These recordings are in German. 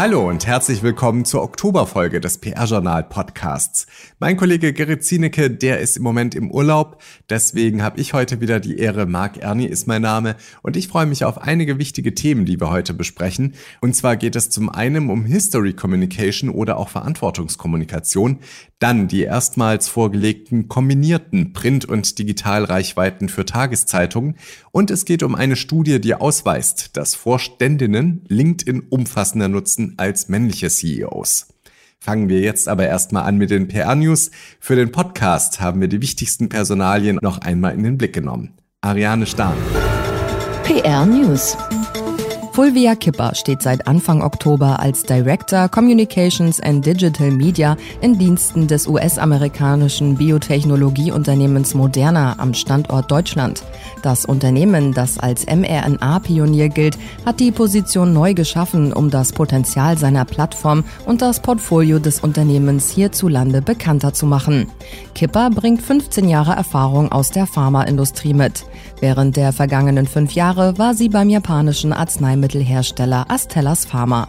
Hallo und herzlich willkommen zur Oktoberfolge des PR-Journal Podcasts. Mein Kollege Gerrit Zienecke, der ist im Moment im Urlaub, deswegen habe ich heute wieder die Ehre. Marc Erni ist mein Name und ich freue mich auf einige wichtige Themen, die wir heute besprechen. Und zwar geht es zum einen um History Communication oder auch Verantwortungskommunikation, dann die erstmals vorgelegten kombinierten Print- und Digitalreichweiten für Tageszeitungen und es geht um eine Studie, die ausweist, dass Vorständinnen LinkedIn umfassender nutzen als männliche CEOs. Fangen wir jetzt aber erstmal an mit den PR-News. Für den Podcast haben wir die wichtigsten Personalien noch einmal in den Blick genommen. Ariane Stahn. PR News. Fulvia Kipper steht seit Anfang Oktober als Director Communications and Digital Media in Diensten des US-amerikanischen Biotechnologieunternehmens Moderna am Standort Deutschland. Das Unternehmen, das als mRNA-Pionier gilt, hat die Position neu geschaffen, um das Potenzial seiner Plattform und das Portfolio des Unternehmens hierzulande bekannter zu machen. Kipper bringt 15 Jahre Erfahrung aus der Pharmaindustrie mit. Während der vergangenen fünf Jahre war sie beim japanischen Arzneimittelhersteller Astellas Pharma.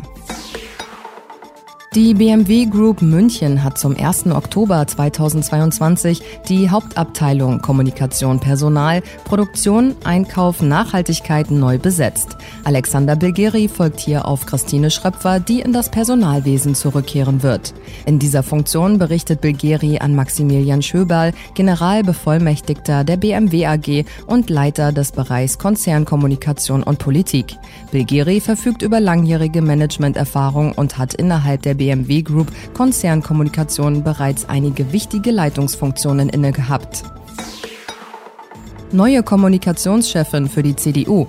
Die BMW Group München hat zum 1. Oktober 2022 die Hauptabteilung Kommunikation Personal, Produktion, Einkauf, Nachhaltigkeit neu besetzt. Alexander Bilgeri folgt hier auf Christine Schröpfer, die in das Personalwesen zurückkehren wird. In dieser Funktion berichtet Bilgeri an Maximilian Schöberl, Generalbevollmächtigter der BMW AG und Leiter des Bereichs Konzernkommunikation und Politik. Bilgeri verfügt über langjährige Managementerfahrung und hat innerhalb der BMW Group Konzernkommunikation bereits einige wichtige Leitungsfunktionen inne gehabt. Neue Kommunikationschefin für die CDU.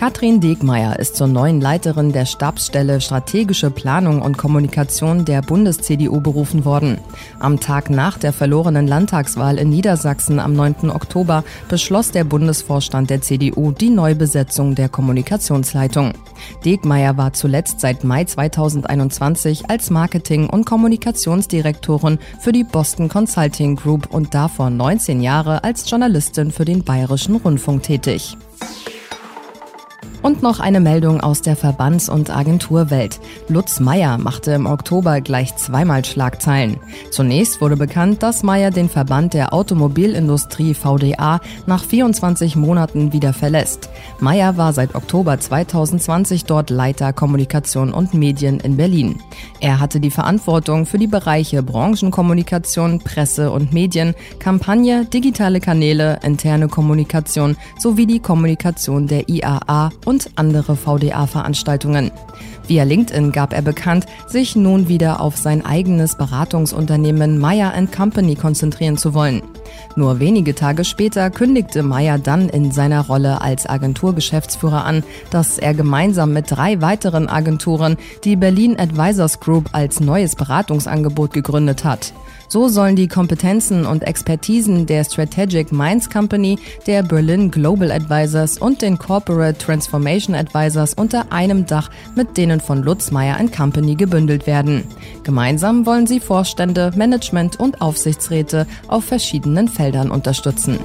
Katrin Degmeier ist zur neuen Leiterin der Stabsstelle Strategische Planung und Kommunikation der Bundes-CDU berufen worden. Am Tag nach der verlorenen Landtagswahl in Niedersachsen am 9. Oktober beschloss der Bundesvorstand der CDU die Neubesetzung der Kommunikationsleitung. Degmeier war zuletzt seit Mai 2021 als Marketing- und Kommunikationsdirektorin für die Boston Consulting Group und davor 19 Jahre als Journalistin für den Bayerischen Rundfunk tätig. Und noch eine Meldung aus der Verbands- und Agenturwelt. Lutz Meyer machte im Oktober gleich zweimal Schlagzeilen. Zunächst wurde bekannt, dass Meyer den Verband der Automobilindustrie VDA nach 24 Monaten wieder verlässt. Meyer war seit Oktober 2020 dort Leiter Kommunikation und Medien in Berlin. Er hatte die Verantwortung für die Bereiche Branchenkommunikation, Presse und Medien, Kampagne, digitale Kanäle, interne Kommunikation sowie die Kommunikation der IAA und andere VDA-Veranstaltungen. Via LinkedIn gab er bekannt, sich nun wieder auf sein eigenes Beratungsunternehmen Meyer Company konzentrieren zu wollen. Nur wenige Tage später kündigte Meyer dann in seiner Rolle als Agenturgeschäftsführer an, dass er gemeinsam mit drei weiteren Agenturen die Berlin Advisors Group als neues Beratungsangebot gegründet hat. So sollen die Kompetenzen und Expertisen der Strategic Minds Company, der Berlin Global Advisors und den Corporate Transformation Advisors unter einem Dach mit denen von Lutz Meyer Company gebündelt werden. Gemeinsam wollen sie Vorstände, Management und Aufsichtsräte auf verschiedenen Feldern unterstützen.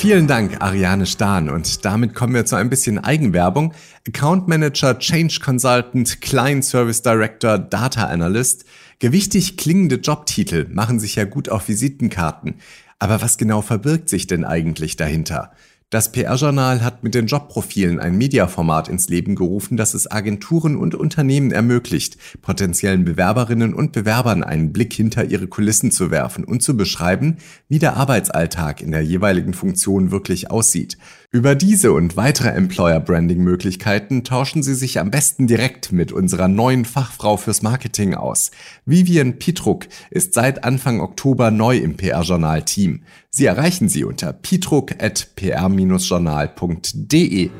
Vielen Dank, Ariane Stahn. Und damit kommen wir zu ein bisschen Eigenwerbung. Account Manager, Change Consultant, Client Service Director, Data Analyst. Gewichtig klingende Jobtitel machen sich ja gut auf Visitenkarten. Aber was genau verbirgt sich denn eigentlich dahinter? Das PR-Journal hat mit den Jobprofilen ein Mediaformat ins Leben gerufen, das es Agenturen und Unternehmen ermöglicht, potenziellen Bewerberinnen und Bewerbern einen Blick hinter ihre Kulissen zu werfen und zu beschreiben, wie der Arbeitsalltag in der jeweiligen Funktion wirklich aussieht. Über diese und weitere Employer-Branding-Möglichkeiten tauschen Sie sich am besten direkt mit unserer neuen Fachfrau fürs Marketing aus. Vivian Pietruck ist seit Anfang Oktober neu im PR-Journal-Team. Sie erreichen sie unter pietruck.pr-journal.de.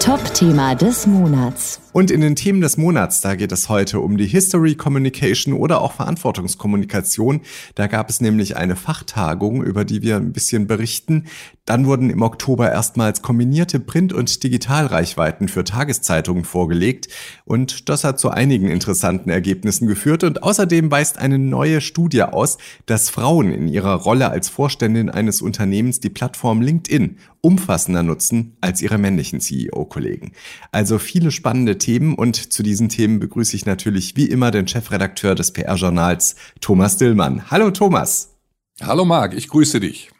Top-Thema des Monats. Und in den Themen des Monats, da geht es heute um die History Communication oder auch Verantwortungskommunikation. Da gab es nämlich eine Fachtagung, über die wir ein bisschen berichten. Dann wurden im Oktober erstmals kombinierte Print- und Digitalreichweiten für Tageszeitungen vorgelegt. Und das hat zu einigen interessanten Ergebnissen geführt. Und außerdem weist eine neue Studie aus, dass Frauen in ihrer Rolle als Vorständin eines Unternehmens die Plattform LinkedIn umfassender nutzen als ihre männlichen CEO-Kollegen. Also viele spannende Themen und zu diesen Themen begrüße ich natürlich wie immer den Chefredakteur des PR-Journals, Thomas Dillmann. Hallo Thomas. Hallo Marc, ich grüße dich.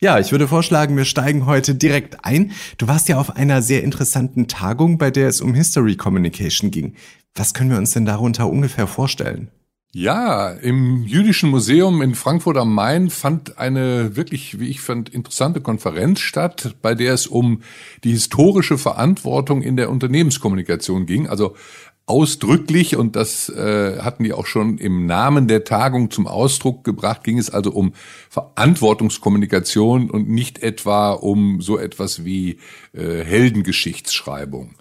Ja, ich würde vorschlagen, wir steigen heute direkt ein. Du warst ja auf einer sehr interessanten Tagung, bei der es um History Communication ging. Was können wir uns denn darunter ungefähr vorstellen? Ja, im Jüdischen Museum in Frankfurt am Main fand eine wirklich, wie ich fand, interessante Konferenz statt, bei der es um die historische Verantwortung in der Unternehmenskommunikation ging. Also ausdrücklich, und das äh, hatten die auch schon im Namen der Tagung zum Ausdruck gebracht, ging es also um Verantwortungskommunikation und nicht etwa um so etwas wie äh, Heldengeschichtsschreibung.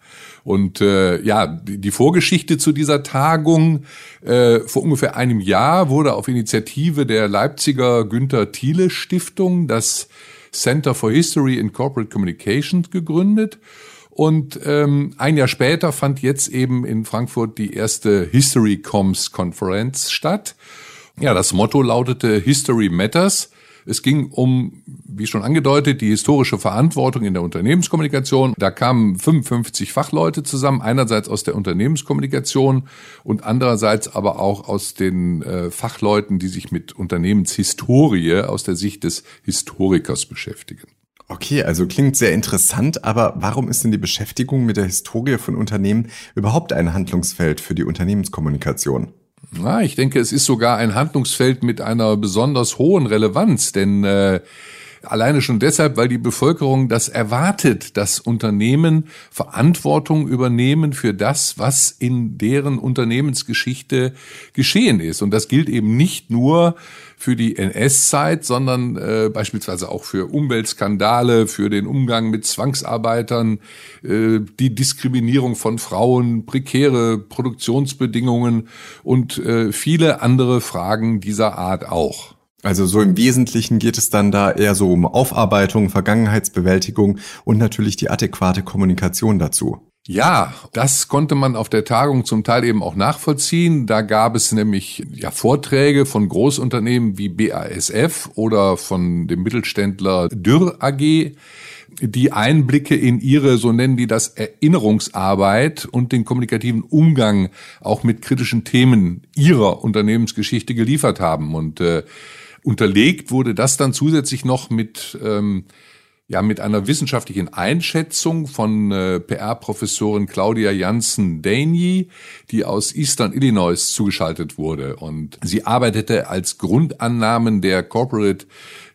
Und äh, ja, die, Vorgeschichte zu dieser Tagung äh, vor ungefähr einem Jahr wurde auf Initiative der Leipziger Günther Thiele Stiftung das Center for History in Corporate Communications gegründet. Und ähm, ein Jahr später fand jetzt eben in Frankfurt die erste History Coms Konferenz statt. Ja, das Motto lautete History Matters. Es ging um, wie schon angedeutet, die historische Verantwortung in der Unternehmenskommunikation. Da kamen 55 Fachleute zusammen, einerseits aus der Unternehmenskommunikation und andererseits aber auch aus den äh, Fachleuten, die sich mit Unternehmenshistorie aus der Sicht des Historikers beschäftigen. Okay, also klingt sehr interessant, aber warum ist denn die Beschäftigung mit der Historie von Unternehmen überhaupt ein Handlungsfeld für die Unternehmenskommunikation? Ja, ich denke, es ist sogar ein Handlungsfeld mit einer besonders hohen Relevanz, denn äh, alleine schon deshalb, weil die Bevölkerung das erwartet, dass Unternehmen Verantwortung übernehmen für das, was in deren Unternehmensgeschichte geschehen ist. Und das gilt eben nicht nur für die NS-Zeit, sondern äh, beispielsweise auch für Umweltskandale, für den Umgang mit Zwangsarbeitern, äh, die Diskriminierung von Frauen, prekäre Produktionsbedingungen und äh, viele andere Fragen dieser Art auch. Also so im Wesentlichen geht es dann da eher so um Aufarbeitung, Vergangenheitsbewältigung und natürlich die adäquate Kommunikation dazu. Ja, das konnte man auf der Tagung zum Teil eben auch nachvollziehen. Da gab es nämlich ja Vorträge von Großunternehmen wie BASF oder von dem Mittelständler Dürr AG, die Einblicke in ihre, so nennen die das, Erinnerungsarbeit und den kommunikativen Umgang auch mit kritischen Themen ihrer Unternehmensgeschichte geliefert haben. Und äh, unterlegt wurde das dann zusätzlich noch mit ähm, ja mit einer wissenschaftlichen Einschätzung von äh, PR-Professorin Claudia Janssen-Daney, die aus Eastern Illinois zugeschaltet wurde. Und sie arbeitete als Grundannahmen der Corporate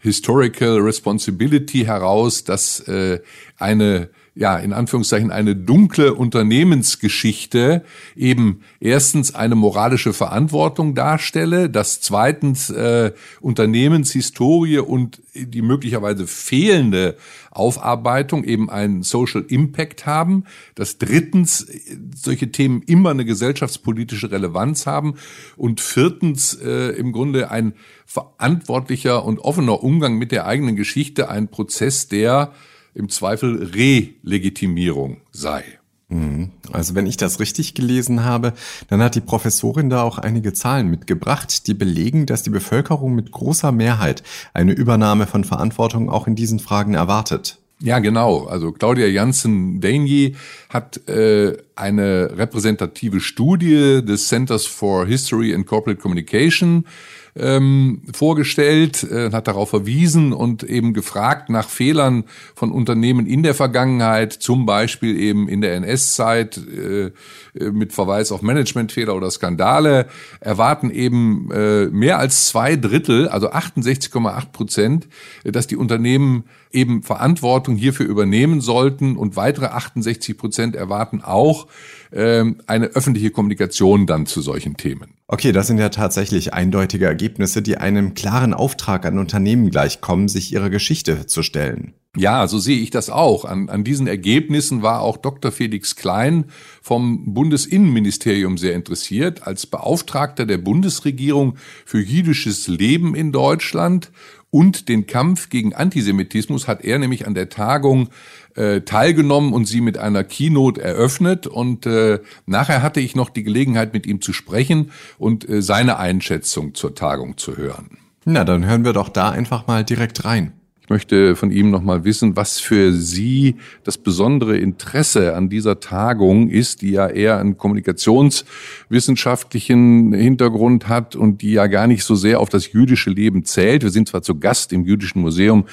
Historical Responsibility heraus, dass äh, eine ja, in Anführungszeichen eine dunkle Unternehmensgeschichte eben erstens eine moralische Verantwortung darstelle, dass zweitens äh, Unternehmenshistorie und die möglicherweise fehlende Aufarbeitung eben einen Social Impact haben, dass drittens solche Themen immer eine gesellschaftspolitische Relevanz haben und viertens äh, im Grunde ein verantwortlicher und offener Umgang mit der eigenen Geschichte ein Prozess, der im Zweifel Relegitimierung sei. Mhm. Also wenn ich das richtig gelesen habe, dann hat die Professorin da auch einige Zahlen mitgebracht, die belegen, dass die Bevölkerung mit großer Mehrheit eine Übernahme von Verantwortung auch in diesen Fragen erwartet. Ja, genau. Also Claudia Janssen-Daney hat äh, eine repräsentative Studie des Centers for History and Corporate Communication ähm, vorgestellt, äh, hat darauf verwiesen und eben gefragt nach Fehlern von Unternehmen in der Vergangenheit, zum Beispiel eben in der NS-Zeit äh, äh, mit Verweis auf Managementfehler oder Skandale, erwarten eben äh, mehr als zwei Drittel, also 68,8 Prozent, dass die Unternehmen eben Verantwortung hierfür übernehmen sollten und weitere 68 Prozent erwarten auch äh, eine öffentliche Kommunikation dann zu solchen Themen. Okay, das sind ja tatsächlich eindeutige Ergebnisse, die einem klaren Auftrag an Unternehmen gleichkommen, sich ihrer Geschichte zu stellen. Ja, so sehe ich das auch. An, an diesen Ergebnissen war auch Dr. Felix Klein vom Bundesinnenministerium sehr interessiert. Als Beauftragter der Bundesregierung für jüdisches Leben in Deutschland und den Kampf gegen Antisemitismus hat er nämlich an der Tagung äh, teilgenommen und sie mit einer Keynote eröffnet. Und äh, nachher hatte ich noch die Gelegenheit, mit ihm zu sprechen und äh, seine Einschätzung zur Tagung zu hören. Na, dann hören wir doch da einfach mal direkt rein. Ich möchte von ihm noch mal wissen, was für Sie das besondere Interesse an dieser Tagung ist, die ja eher einen kommunikationswissenschaftlichen Hintergrund hat und die ja gar nicht so sehr auf das jüdische Leben zählt. Wir sind zwar zu Gast im Jüdischen Museum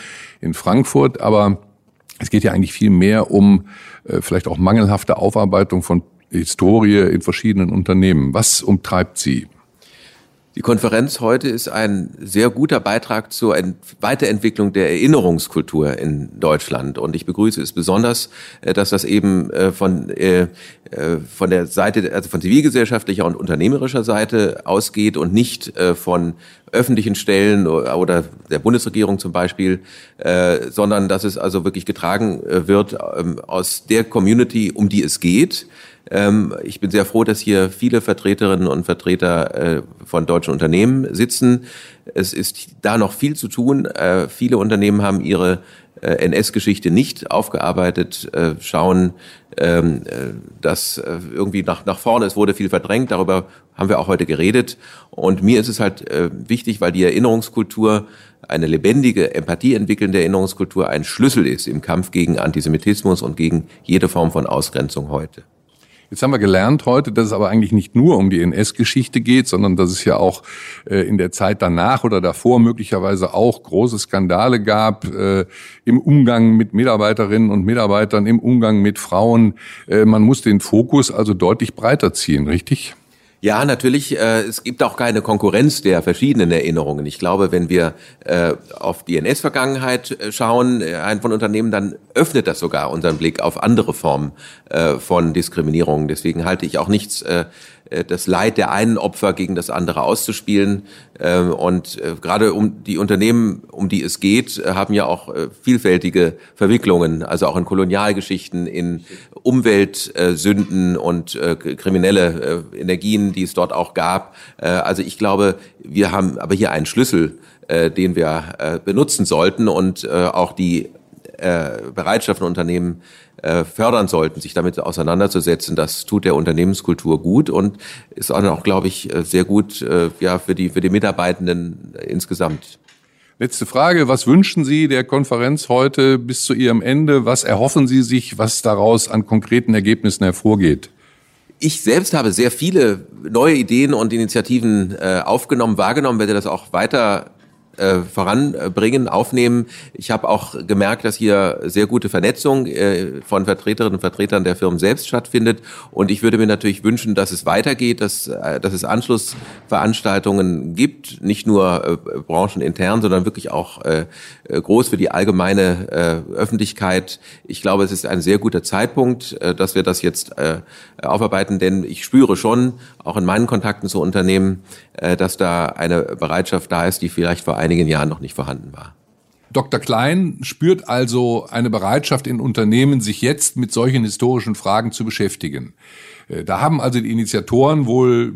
in Frankfurt, aber es geht ja eigentlich viel mehr um äh, vielleicht auch mangelhafte Aufarbeitung von Historie in verschiedenen Unternehmen. Was umtreibt Sie? Die Konferenz heute ist ein sehr guter Beitrag zur Weiterentwicklung der Erinnerungskultur in Deutschland. Und ich begrüße es besonders, äh, dass das eben äh, von, äh, von der Seite, also von zivilgesellschaftlicher und unternehmerischer Seite ausgeht und nicht von öffentlichen Stellen oder der Bundesregierung zum Beispiel, sondern dass es also wirklich getragen wird ähm, aus der Community, um die es geht ähm, ich bin sehr froh, dass hier viele Vertreterinnen und Vertreter äh, von deutschen Unternehmen sitzen. Es ist da noch viel zu tun. Äh, viele Unternehmen haben ihre äh, NS-Geschichte nicht aufgearbeitet, schauen, ähm, dass irgendwie nach, nach vorne, es wurde viel verdrängt, darüber haben wir auch heute geredet. Und mir ist es halt wichtig, weil die Erinnerungskultur eine lebendige, Empathie entwickelnde Erinnerungskultur ein Schlüssel ist im Kampf gegen Antisemitismus und gegen jede Form von Ausgrenzung heute. Jetzt haben wir gelernt heute, dass es aber eigentlich nicht nur um die NS-Geschichte geht, sondern dass es ja auch äh, in der Zeit danach oder davor möglicherweise auch große Skandale gab äh, im Umgang mit Mitarbeiterinnen und Mitarbeitern, im Umgang mit Frauen. Äh, man muss den Fokus also deutlich breiter ziehen, richtig? Ja, natürlich. Äh, es gibt auch keine Konkurrenz der verschiedenen Erinnerungen. Ich glaube, wenn wir äh, auf die NS-Vergangenheit äh, schauen, äh, ein von Unternehmen, dann öffnet das sogar unseren Blick auf andere Formen äh, von Diskriminierung. Deswegen halte ich auch nichts äh, das Leid der einen Opfer gegen das andere auszuspielen. Ähm, und äh, gerade um die Unternehmen, um die es geht, äh, haben ja auch vielfältige Verwicklungen, also auch in Kolonialgeschichten, in Umweltsünden und kriminelle Energien, die es dort auch gab. Also ich glaube, wir haben aber hier einen Schlüssel, den wir benutzen sollten und auch die Bereitschaft von Unternehmen äh, fördern sollten, sich damit auseinanderzusetzen. Das tut der Unternehmenskultur gut und ist auch, glaube ich, äh, sehr gut äh, ja, für, die, für die Mitarbeitenden insgesamt. Letzte Frage. Was wünschen Sie der Konferenz heute bis zu ihrem Ende? Was erhoffen Sie sich, was daraus an konkreten Ergebnissen hervorgeht? Ich selbst habe sehr viele neue Ideen und Initiativen äh, aufgenommen, wahrgenommen, werde das auch weiter äh, voranbringen, aufnehmen. Ich habe auch gemerkt, dass hier sehr gute Vernetzung äh, von Vertreterinnen und Vertretern der Firmen selbst stattfindet. Und ich würde mir natürlich wünschen, dass es weitergeht, dass, äh, dass es Anschlussveranstaltungen gibt, nicht nur äh, branchenintern, sondern wirklich auch äh, groß für die allgemeine äh, Öffentlichkeit. Ich glaube, es ist ein sehr guter Zeitpunkt, äh, dass wir das jetzt äh, aufarbeiten, denn ich spüre schon, auch in meinen Kontakten zu Unternehmen, äh, dass da eine Bereitschaft da ist, die vielleicht vor einigen Jahren noch nicht vorhanden war. Dr. Klein spürt also eine Bereitschaft in Unternehmen, sich jetzt mit solchen historischen Fragen zu beschäftigen. Äh, da haben also die Initiatoren wohl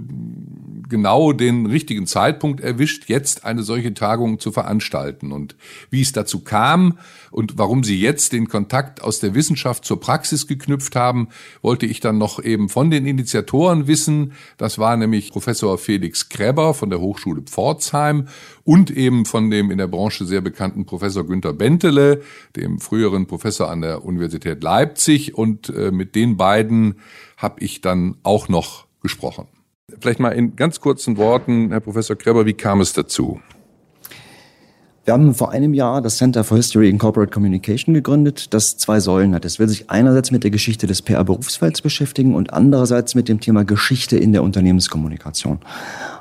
genau den richtigen Zeitpunkt erwischt, jetzt eine solche Tagung zu veranstalten. Und wie es dazu kam und warum sie jetzt den Kontakt aus der Wissenschaft zur Praxis geknüpft haben, wollte ich dann noch eben von den Initiatoren wissen. Das war nämlich Professor Felix Kreber von der Hochschule Pforzheim und eben von dem in der Branche sehr bekannten Professor Günter Bentele, dem früheren Professor an der Universität Leipzig. Und äh, mit den beiden habe ich dann auch noch gesprochen. Vielleicht mal in ganz kurzen Worten, Herr Professor Kreber, wie kam es dazu? Wir haben vor einem Jahr das Center for History in Corporate Communication gegründet, das zwei Säulen hat. Es will sich einerseits mit der Geschichte des PR-Berufsfelds beschäftigen und andererseits mit dem Thema Geschichte in der Unternehmenskommunikation.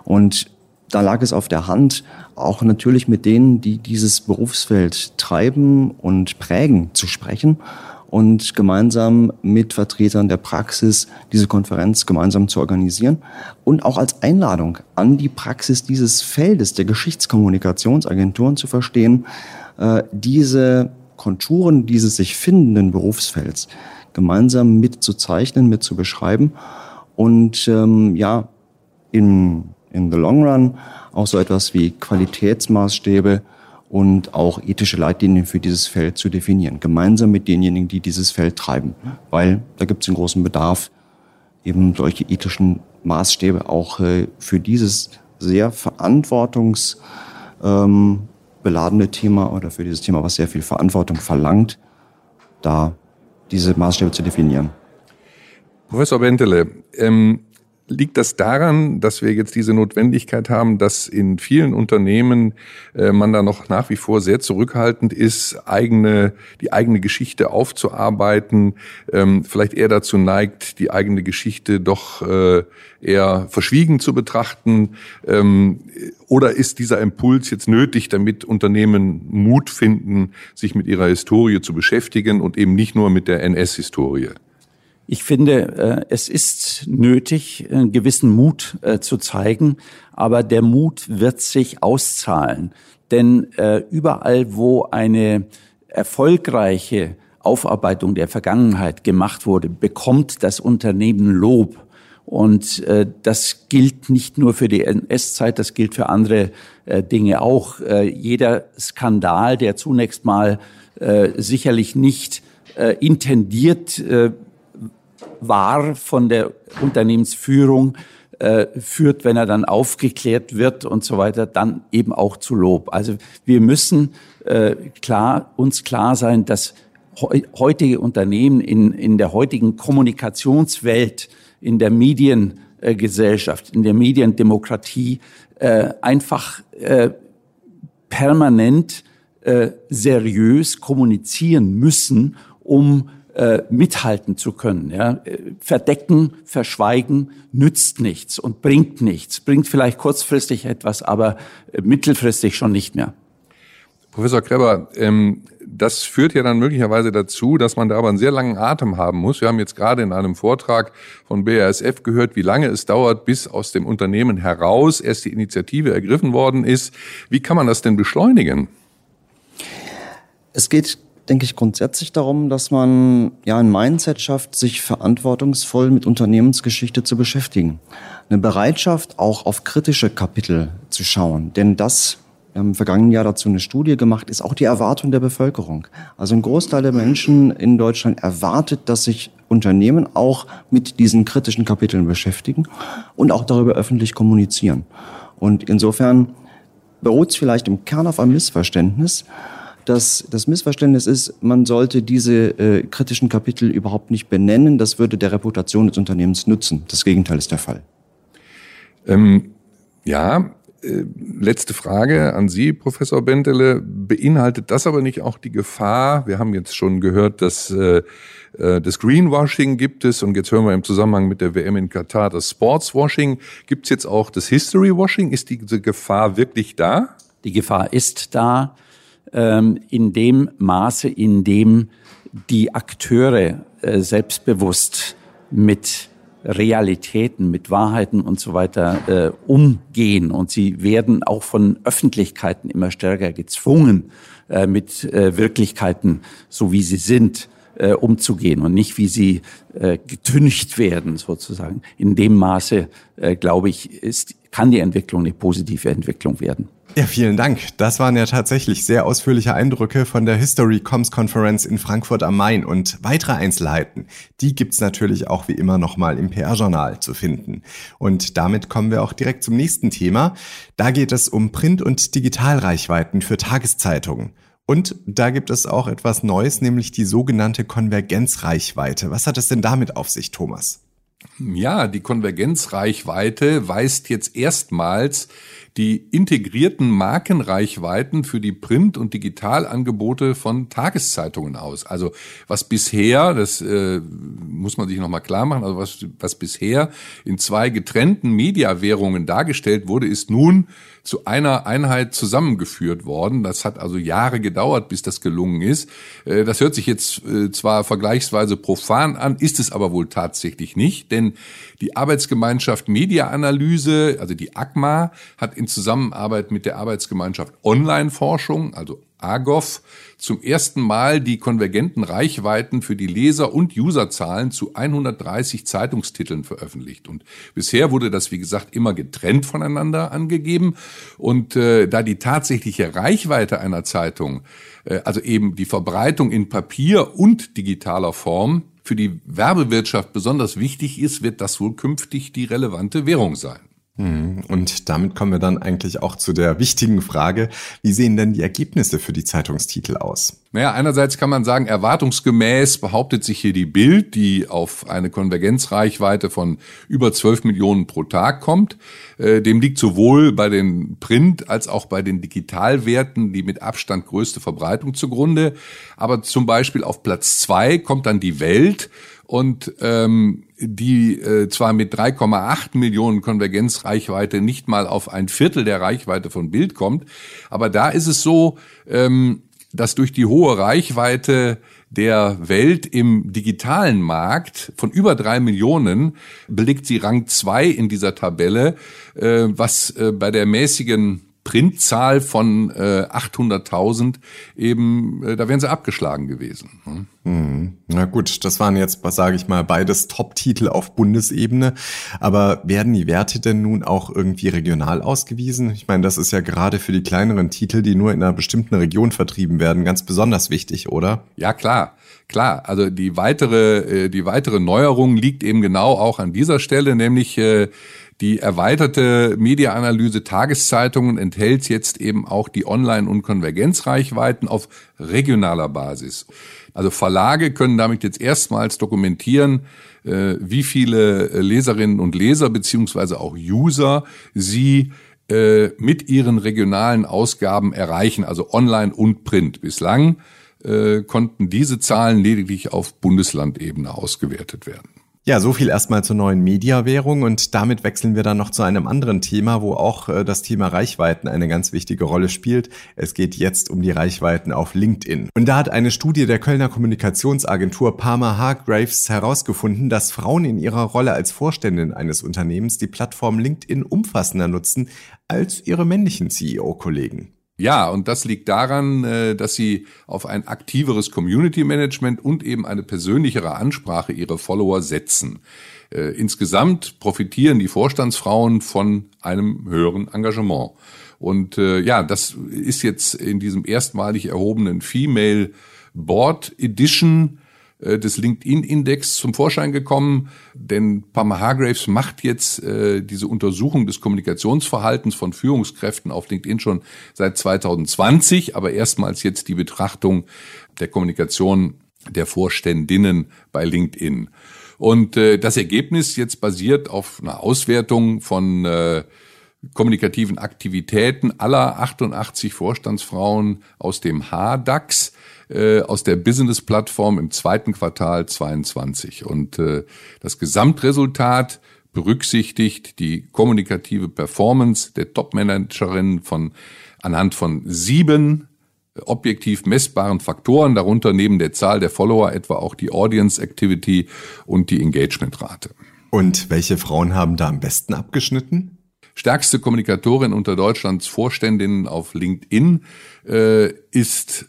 Und da lag es auf der Hand, auch natürlich mit denen, die dieses Berufsfeld treiben und prägen, zu sprechen und gemeinsam mit Vertretern der Praxis diese Konferenz gemeinsam zu organisieren und auch als Einladung an die Praxis dieses Feldes der Geschichtskommunikationsagenturen zu verstehen, äh, diese Konturen dieses sich findenden Berufsfelds gemeinsam mit zu zeichnen, mit zu beschreiben und ähm, ja, in, in the long run auch so etwas wie Qualitätsmaßstäbe und auch ethische Leitlinien für dieses Feld zu definieren, gemeinsam mit denjenigen, die dieses Feld treiben. Weil da gibt es einen großen Bedarf, eben solche ethischen Maßstäbe auch äh, für dieses sehr verantwortungsbeladene ähm, Thema oder für dieses Thema, was sehr viel Verantwortung verlangt, da diese Maßstäbe zu definieren. Professor Bentele, ähm, Liegt das daran, dass wir jetzt diese Notwendigkeit haben, dass in vielen Unternehmen äh, man da noch nach wie vor sehr zurückhaltend ist, eigene, die eigene Geschichte aufzuarbeiten, ähm, vielleicht eher dazu neigt, die eigene Geschichte doch äh, eher verschwiegen zu betrachten? Ähm, oder ist dieser Impuls jetzt nötig, damit Unternehmen Mut finden, sich mit ihrer Historie zu beschäftigen und eben nicht nur mit der NS-Historie? Ich finde, äh, es ist nötig, einen gewissen Mut äh, zu zeigen, aber der Mut wird sich auszahlen. Denn äh, überall, wo eine erfolgreiche Aufarbeitung der Vergangenheit gemacht wurde, bekommt das Unternehmen Lob. Und das gilt nicht nur für die NS-Zeit, das gilt für andere Dinge auch. jeder Skandal, der zunächst mal sicherlich nicht intendiert war von der Unternehmensführung äh, führt, wenn er dann aufgeklärt wird und so weiter, dann eben auch zu Lob. Also wir müssen äh, klar, uns klar sein, dass heutige Unternehmen in, in der heutigen Kommunikationswelt, in der Mediengesellschaft, in der Mediendemokratie äh, einfach äh, permanent äh, seriös kommunizieren müssen, um äh, mithalten zu können. Ja? Verdecken, verschweigen nützt nichts und bringt nichts. Bringt vielleicht kurzfristig etwas, aber äh, mittelfristig schon nicht mehr. Professor Kreber, ähm, das führt ja dann möglicherweise dazu, dass man da aber einen sehr langen Atem haben muss. Wir haben jetzt gerade in einem Vortrag von BASF gehört, wie lange es dauert, bis aus dem Unternehmen heraus erst die Initiative ergriffen worden ist. Wie kann man das denn beschleunigen? Es geht denke ich, grundsätzlich darum, dass man ja ein Mindset schafft, sich verantwortungsvoll mit Unternehmensgeschichte zu beschäftigen. Eine Bereitschaft, auch auf kritische Kapitel zu schauen. Denn das, wir haben im vergangenen Jahr dazu eine Studie gemacht, ist auch die Erwartung der Bevölkerung. Also ein Großteil der Menschen in Deutschland erwartet, dass sich Unternehmen auch mit diesen kritischen Kapiteln beschäftigen und auch darüber öffentlich kommunizieren. Und insofern beruht es vielleicht im Kern auf einem Missverständnis, dass das Missverständnis ist, man sollte diese äh, kritischen Kapitel überhaupt nicht benennen. Das würde der Reputation des Unternehmens nützen. Das Gegenteil ist der Fall. Ähm, ja, äh, letzte Frage an Sie, Professor Bentele. Beinhaltet das aber nicht auch die Gefahr? Wir haben jetzt schon gehört, dass äh, äh, das Greenwashing gibt es und jetzt hören wir im Zusammenhang mit der WM in Katar das Sportswashing. Gibt es jetzt auch das Historywashing? Ist diese Gefahr wirklich da? Die Gefahr ist da ähm, in dem Maße, in dem die Akteure äh, selbstbewusst mit Realitäten, mit Wahrheiten und so weiter äh, umgehen. Und sie werden auch von Öffentlichkeiten immer stärker gezwungen, äh, mit äh, Wirklichkeiten, so wie sie sind, äh, umzugehen und nicht wie sie äh, getüncht werden, sozusagen. In dem Maße, äh, glaube ich, ist, kann die Entwicklung eine positive Entwicklung werden. Ja, vielen Dank. Das waren ja tatsächlich sehr ausführliche Eindrücke von der History Coms Conference in Frankfurt am Main und weitere Einzelheiten, die gibt's natürlich auch wie immer nochmal im PR-Journal zu finden. Und damit kommen wir auch direkt zum nächsten Thema. Da geht es um Print- und Digitalreichweiten für Tageszeitungen. Und da gibt es auch etwas Neues, nämlich die sogenannte Konvergenzreichweite. Was hat es denn damit auf sich, Thomas? Ja, die Konvergenzreichweite weist jetzt erstmals die integrierten Markenreichweiten für die Print- und Digitalangebote von Tageszeitungen aus. Also was bisher, das äh, muss man sich nochmal klar machen. Also was, was bisher in zwei getrennten Mediawährungen dargestellt wurde, ist nun zu einer Einheit zusammengeführt worden. Das hat also Jahre gedauert, bis das gelungen ist. Äh, das hört sich jetzt äh, zwar vergleichsweise profan an, ist es aber wohl tatsächlich nicht, denn die Arbeitsgemeinschaft Mediaanalyse, also die ACMA, hat in Zusammenarbeit mit der Arbeitsgemeinschaft Online-Forschung, also AGOF, zum ersten Mal die konvergenten Reichweiten für die Leser- und Userzahlen zu 130 Zeitungstiteln veröffentlicht. Und bisher wurde das, wie gesagt, immer getrennt voneinander angegeben. Und äh, da die tatsächliche Reichweite einer Zeitung, äh, also eben die Verbreitung in Papier und digitaler Form, für die Werbewirtschaft besonders wichtig ist, wird das wohl künftig die relevante Währung sein. Hm, und damit kommen wir dann eigentlich auch zu der wichtigen Frage, wie sehen denn die Ergebnisse für die Zeitungstitel aus? Naja, einerseits kann man sagen, erwartungsgemäß behauptet sich hier die Bild, die auf eine Konvergenzreichweite von über 12 Millionen pro Tag kommt. Äh, dem liegt sowohl bei den Print- als auch bei den Digitalwerten die mit Abstand größte Verbreitung zugrunde. Aber zum Beispiel auf Platz zwei kommt dann die Welt und ähm, die äh, zwar mit 3,8 Millionen Konvergenzreichweite nicht mal auf ein Viertel der Reichweite von Bild kommt, aber da ist es so, ähm, dass durch die hohe Reichweite der Welt im digitalen Markt von über drei Millionen belegt sie Rang zwei in dieser Tabelle, äh, was äh, bei der mäßigen Printzahl von äh, 800.000 eben, äh, da wären sie abgeschlagen gewesen. Hm. Na gut, das waren jetzt, was sage ich mal, beides Top-Titel auf Bundesebene. Aber werden die Werte denn nun auch irgendwie regional ausgewiesen? Ich meine, das ist ja gerade für die kleineren Titel, die nur in einer bestimmten Region vertrieben werden, ganz besonders wichtig, oder? Ja, klar. Klar, also die weitere, äh, die weitere Neuerung liegt eben genau auch an dieser Stelle, nämlich äh, die erweiterte Mediaanalyse Tageszeitungen enthält jetzt eben auch die Online- und Konvergenzreichweiten auf regionaler Basis. Also Verlage können damit jetzt erstmals dokumentieren, äh, wie viele Leserinnen und Leser beziehungsweise auch User sie äh, mit ihren regionalen Ausgaben erreichen, also online und print. Bislang äh, konnten diese Zahlen lediglich auf Bundeslandebene ausgewertet werden. Ja, so viel erstmal zur neuen Mediawährung und damit wechseln wir dann noch zu einem anderen Thema, wo auch äh, das Thema Reichweiten eine ganz wichtige Rolle spielt. Es geht jetzt um die Reichweiten auf LinkedIn. Und da hat eine Studie der Kölner Kommunikationsagentur Parma Hargraves herausgefunden, dass Frauen in ihrer Rolle als Vorständin eines Unternehmens die Plattform LinkedIn umfassender nutzen als ihre männlichen CEO-Kollegen. Ja, und das liegt daran, äh, dass sie auf ein aktiveres Community Management und eben eine persönlichere Ansprache ihrer Follower setzen. Äh, insgesamt profitieren die Vorstandsfrauen von einem höheren Engagement. Und äh, ja, das ist jetzt in diesem erstmalig erhobenen Female Board Edition des LinkedIn-Index zum Vorschein gekommen, denn Pama Hargraves macht jetzt äh, diese Untersuchung des Kommunikationsverhaltens von Führungskräften auf LinkedIn schon seit 2020, aber erstmals jetzt die Betrachtung der Kommunikation der Vorständinnen bei LinkedIn. Und äh, das Ergebnis jetzt basiert auf einer Auswertung von äh, kommunikativen Aktivitäten aller 88 Vorstandsfrauen aus dem H-DAX äh, aus der Business-Plattform im zweiten Quartal 22. Und äh, das Gesamtresultat berücksichtigt die kommunikative Performance der Top-Managerinnen von anhand von sieben objektiv messbaren Faktoren, darunter neben der Zahl der Follower etwa auch die Audience Activity und die Engagement-Rate. Und welche Frauen haben da am besten abgeschnitten? Stärkste Kommunikatorin unter Deutschlands Vorständinnen auf LinkedIn äh, ist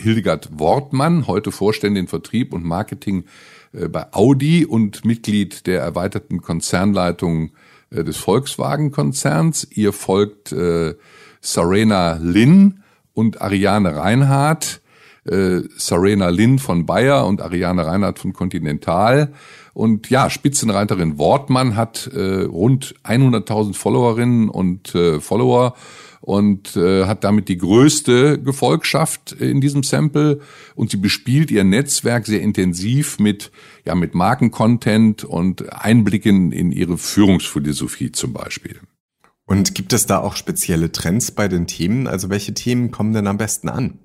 Hildegard Wortmann, heute Vorständin Vertrieb und Marketing äh, bei Audi und Mitglied der erweiterten Konzernleitung äh, des Volkswagen-Konzerns. Ihr folgt äh, Sarena Lin und Ariane Reinhardt. Äh, Sarena Lin von Bayer und Ariane Reinhardt von Continental. Und ja, Spitzenreiterin Wortmann hat äh, rund 100.000 Followerinnen und äh, Follower und äh, hat damit die größte Gefolgschaft in diesem Sample und sie bespielt ihr Netzwerk sehr intensiv mit ja mit Markencontent und Einblicken in ihre Führungsphilosophie zum Beispiel. Und gibt es da auch spezielle Trends bei den Themen? Also welche Themen kommen denn am besten an?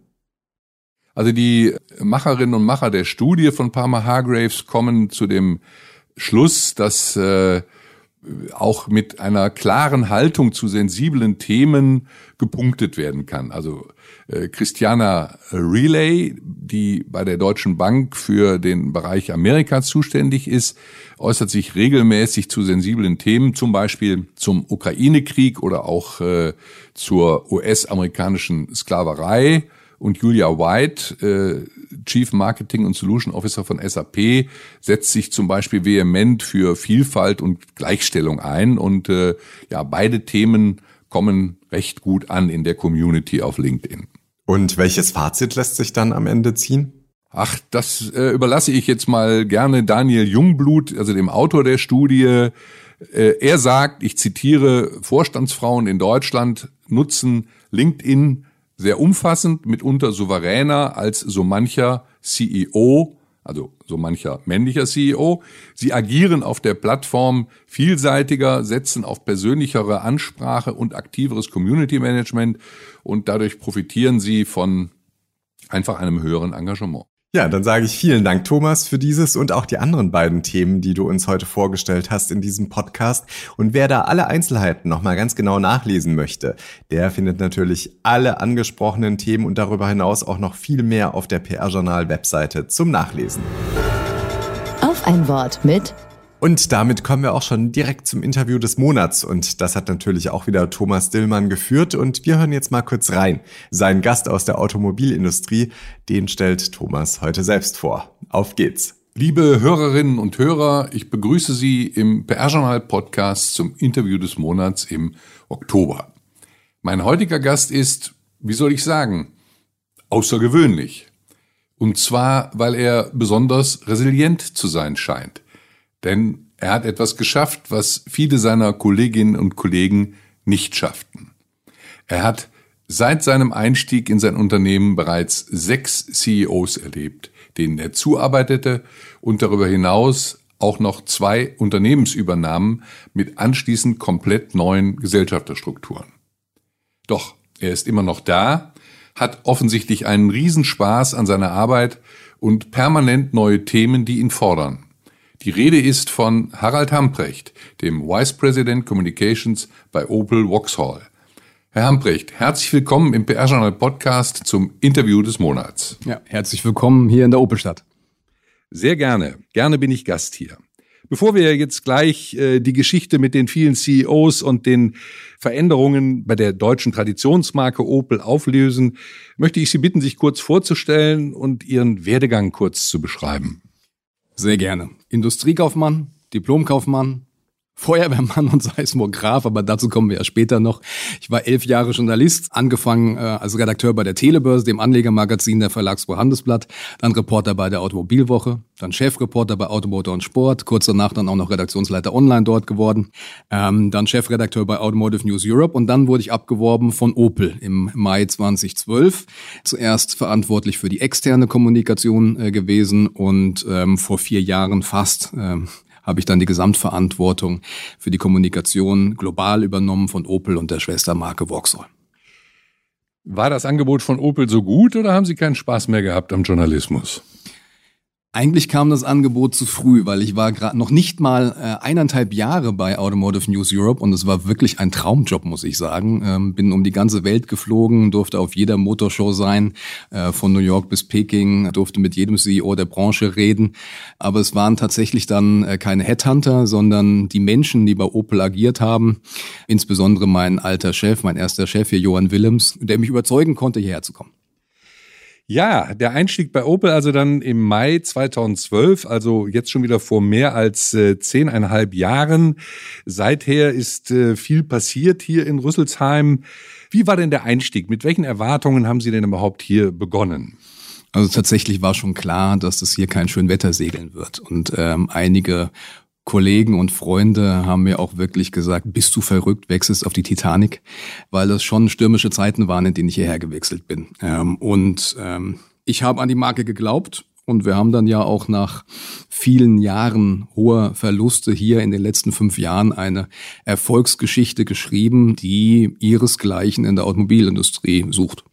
Also die Macherinnen und Macher der Studie von Palmer Hargraves kommen zu dem Schluss, dass äh, auch mit einer klaren Haltung zu sensiblen Themen gepunktet werden kann. Also äh, Christiana Relay, die bei der Deutschen Bank für den Bereich Amerika zuständig ist, äußert sich regelmäßig zu sensiblen Themen, zum Beispiel zum Ukraine-Krieg oder auch äh, zur US-amerikanischen Sklaverei. Und Julia White, äh, Chief Marketing und Solution Officer von SAP, setzt sich zum Beispiel vehement für Vielfalt und Gleichstellung ein. Und äh, ja, beide Themen kommen recht gut an in der Community auf LinkedIn. Und welches Fazit lässt sich dann am Ende ziehen? Ach, das äh, überlasse ich jetzt mal gerne Daniel Jungblut, also dem Autor der Studie. Äh, er sagt, ich zitiere, Vorstandsfrauen in Deutschland nutzen LinkedIn sehr umfassend, mitunter souveräner als so mancher CEO, also so mancher männlicher CEO. Sie agieren auf der Plattform vielseitiger, setzen auf persönlichere Ansprache und aktiveres Community Management und dadurch profitieren sie von einfach einem höheren Engagement. Ja, dann sage ich vielen Dank, Thomas, für dieses und auch die anderen beiden Themen, die du uns heute vorgestellt hast in diesem Podcast. Und wer da alle Einzelheiten nochmal ganz genau nachlesen möchte, der findet natürlich alle angesprochenen Themen und darüber hinaus auch noch viel mehr auf der PR-Journal-Webseite zum Nachlesen. Auf ein Wort mit und damit kommen wir auch schon direkt zum Interview des Monats. Und das hat natürlich auch wieder Thomas Dillmann geführt. Und wir hören jetzt mal kurz rein. Sein Gast aus der Automobilindustrie, den stellt Thomas heute selbst vor. Auf geht's. Liebe Hörerinnen und Hörer, ich begrüße Sie im PR-Journal Podcast zum Interview des Monats im Oktober. Mein heutiger Gast ist, wie soll ich sagen, außergewöhnlich. Und zwar, weil er besonders resilient zu sein scheint. Denn er hat etwas geschafft, was viele seiner Kolleginnen und Kollegen nicht schafften. Er hat seit seinem Einstieg in sein Unternehmen bereits sechs CEOs erlebt, denen er zuarbeitete und darüber hinaus auch noch zwei Unternehmensübernahmen mit anschließend komplett neuen Gesellschafterstrukturen. Doch er ist immer noch da, hat offensichtlich einen Riesenspaß an seiner Arbeit und permanent neue Themen, die ihn fordern. Die Rede ist von Harald Hamprecht, dem Vice President Communications bei Opel Vauxhall. Herr Hamprecht, herzlich willkommen im PR-Journal Podcast zum Interview des Monats. Ja, herzlich willkommen hier in der Opelstadt. Sehr gerne. Gerne bin ich Gast hier. Bevor wir jetzt gleich äh, die Geschichte mit den vielen CEOs und den Veränderungen bei der deutschen Traditionsmarke Opel auflösen, möchte ich Sie bitten, sich kurz vorzustellen und Ihren Werdegang kurz zu beschreiben. Sehr gerne. Industriekaufmann, Diplomkaufmann, Feuerwehrmann und Seismograph, aber dazu kommen wir ja später noch. Ich war elf Jahre Journalist, angefangen äh, als Redakteur bei der Telebörse, dem Anlegermagazin der Verlagsbro Handelsblatt, dann Reporter bei der Automobilwoche, dann Chefreporter bei Automotor und Sport, kurz danach dann auch noch Redaktionsleiter online dort geworden, ähm, dann Chefredakteur bei Automotive News Europe und dann wurde ich abgeworben von Opel im Mai 2012. Zuerst verantwortlich für die externe Kommunikation äh, gewesen und ähm, vor vier Jahren fast ähm, habe ich dann die Gesamtverantwortung für die Kommunikation global übernommen von Opel und der Schwestermarke Vauxhall. War das Angebot von Opel so gut oder haben Sie keinen Spaß mehr gehabt am Journalismus? Eigentlich kam das Angebot zu früh, weil ich war gerade noch nicht mal äh, eineinhalb Jahre bei Automotive News Europe und es war wirklich ein Traumjob, muss ich sagen. Ähm, bin um die ganze Welt geflogen, durfte auf jeder Motorshow sein, äh, von New York bis Peking, durfte mit jedem CEO der Branche reden. Aber es waren tatsächlich dann äh, keine Headhunter, sondern die Menschen, die bei Opel agiert haben, insbesondere mein alter Chef, mein erster Chef hier, Johann Willems, der mich überzeugen konnte, hierher zu kommen. Ja, der Einstieg bei Opel also dann im Mai 2012, also jetzt schon wieder vor mehr als äh, zehneinhalb Jahren. Seither ist äh, viel passiert hier in Rüsselsheim. Wie war denn der Einstieg? Mit welchen Erwartungen haben Sie denn überhaupt hier begonnen? Also tatsächlich war schon klar, dass das hier kein Schönwettersegeln wird. Und ähm, einige Kollegen und Freunde haben mir auch wirklich gesagt, bist du verrückt, wechselst auf die Titanic, weil das schon stürmische Zeiten waren, in denen ich hierher gewechselt bin. Ähm, und ähm, ich habe an die Marke geglaubt und wir haben dann ja auch nach vielen Jahren hoher Verluste hier in den letzten fünf Jahren eine Erfolgsgeschichte geschrieben, die ihresgleichen in der Automobilindustrie sucht.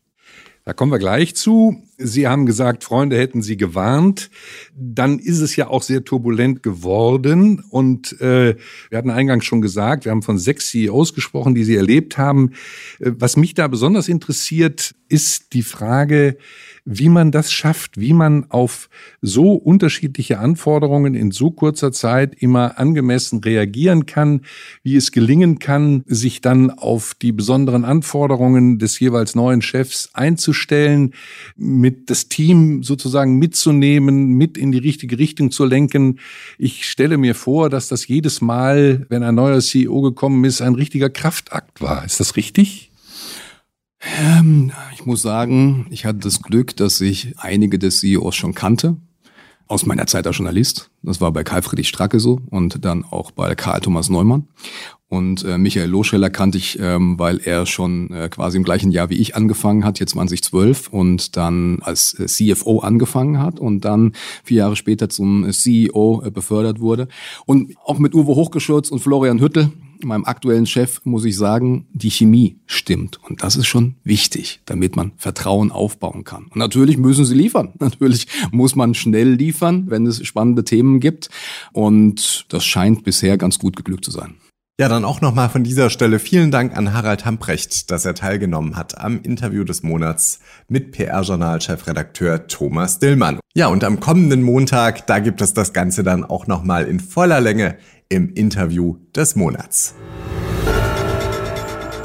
Da kommen wir gleich zu. Sie haben gesagt, Freunde hätten Sie gewarnt. Dann ist es ja auch sehr turbulent geworden. Und äh, wir hatten eingangs schon gesagt, wir haben von sechs CEOs gesprochen, die Sie erlebt haben. Äh, was mich da besonders interessiert, ist die Frage, wie man das schafft, wie man auf so unterschiedliche Anforderungen in so kurzer Zeit immer angemessen reagieren kann, wie es gelingen kann, sich dann auf die besonderen Anforderungen des jeweils neuen Chefs einzustellen, mit das Team sozusagen mitzunehmen, mit in die richtige Richtung zu lenken. Ich stelle mir vor, dass das jedes Mal, wenn ein neuer CEO gekommen ist, ein richtiger Kraftakt war. Ist das richtig? Ähm, ich muss sagen, ich hatte das Glück, dass ich einige des CEOs schon kannte. Aus meiner Zeit als Journalist. Das war bei Karl Friedrich Stracke so und dann auch bei Karl Thomas Neumann. Und äh, Michael Loscheller kannte ich, ähm, weil er schon äh, quasi im gleichen Jahr wie ich angefangen hat, jetzt 2012 und dann als äh, CFO angefangen hat und dann vier Jahre später zum äh, CEO äh, befördert wurde. Und auch mit Uwe Hochgeschürz und Florian Hüttel, meinem aktuellen Chef muss ich sagen, die Chemie stimmt. Und das ist schon wichtig, damit man Vertrauen aufbauen kann. Und natürlich müssen sie liefern. Natürlich muss man schnell liefern, wenn es spannende Themen gibt. Und das scheint bisher ganz gut geglückt zu sein. Ja, dann auch nochmal von dieser Stelle vielen Dank an Harald Hamprecht, dass er teilgenommen hat am Interview des Monats mit PR-Journal-Chefredakteur Thomas Dillmann. Ja, und am kommenden Montag, da gibt es das Ganze dann auch nochmal in voller Länge im Interview des Monats.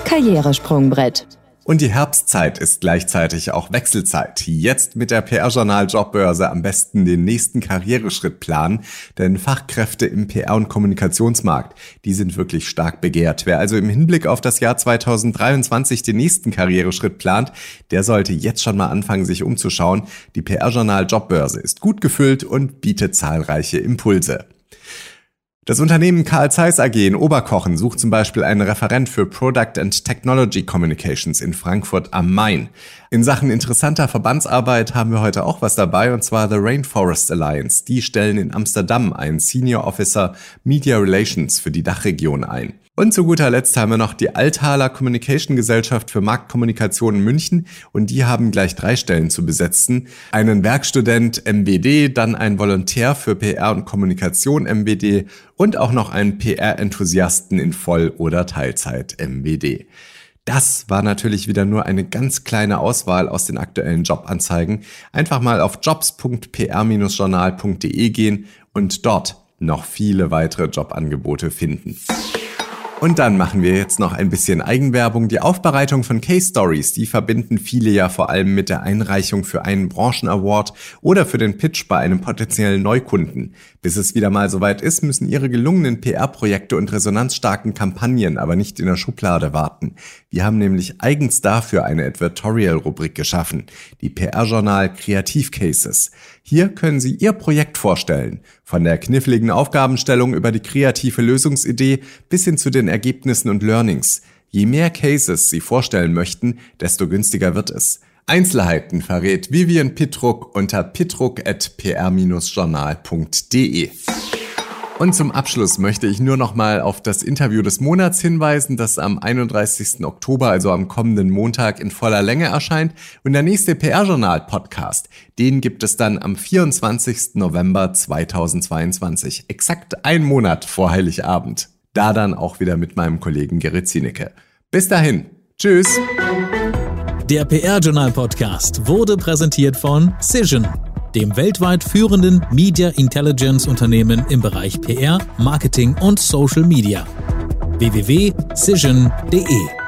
Karrieresprungbrett. Und die Herbstzeit ist gleichzeitig auch Wechselzeit. Jetzt mit der PR-Journal Jobbörse am besten den nächsten Karriereschritt planen, denn Fachkräfte im PR- und Kommunikationsmarkt, die sind wirklich stark begehrt. Wer also im Hinblick auf das Jahr 2023 den nächsten Karriereschritt plant, der sollte jetzt schon mal anfangen, sich umzuschauen. Die PR-Journal Jobbörse ist gut gefüllt und bietet zahlreiche Impulse. Das Unternehmen Karl Zeiss AG in Oberkochen sucht zum Beispiel einen Referent für Product and Technology Communications in Frankfurt am Main. In Sachen interessanter Verbandsarbeit haben wir heute auch was dabei, und zwar The Rainforest Alliance. Die stellen in Amsterdam einen Senior Officer Media Relations für die Dachregion ein. Und zu guter Letzt haben wir noch die Althaler Communication Gesellschaft für Marktkommunikation München und die haben gleich drei Stellen zu besetzen. Einen Werkstudent MBD, dann ein Volontär für PR und Kommunikation MBD und auch noch einen PR-Enthusiasten in Voll- oder Teilzeit MBD. Das war natürlich wieder nur eine ganz kleine Auswahl aus den aktuellen Jobanzeigen. Einfach mal auf jobs.pr-journal.de gehen und dort noch viele weitere Jobangebote finden. Und dann machen wir jetzt noch ein bisschen Eigenwerbung. Die Aufbereitung von Case Stories, die verbinden viele ja vor allem mit der Einreichung für einen Branchen-Award oder für den Pitch bei einem potenziellen Neukunden. Bis es wieder mal soweit ist, müssen ihre gelungenen PR-Projekte und resonanzstarken Kampagnen aber nicht in der Schublade warten. Wir haben nämlich eigens dafür eine Advertorial-Rubrik geschaffen, die PR-Journal Kreativcases. Hier können Sie Ihr Projekt vorstellen, von der kniffligen Aufgabenstellung über die kreative Lösungsidee bis hin zu den Ergebnissen und Learnings. Je mehr Cases Sie vorstellen möchten, desto günstiger wird es. Einzelheiten verrät Vivian Pittruck unter pittruck.pr-journal.de. Und zum Abschluss möchte ich nur noch mal auf das Interview des Monats hinweisen, das am 31. Oktober, also am kommenden Montag in voller Länge erscheint. Und der nächste PR-Journal-Podcast, den gibt es dann am 24. November 2022, exakt ein Monat vor Heiligabend. Da dann auch wieder mit meinem Kollegen Gerrit Zienecke. Bis dahin. Tschüss. Der PR-Journal-Podcast wurde präsentiert von Cision dem weltweit führenden Media Intelligence Unternehmen im Bereich PR, Marketing und Social Media. www.cision.de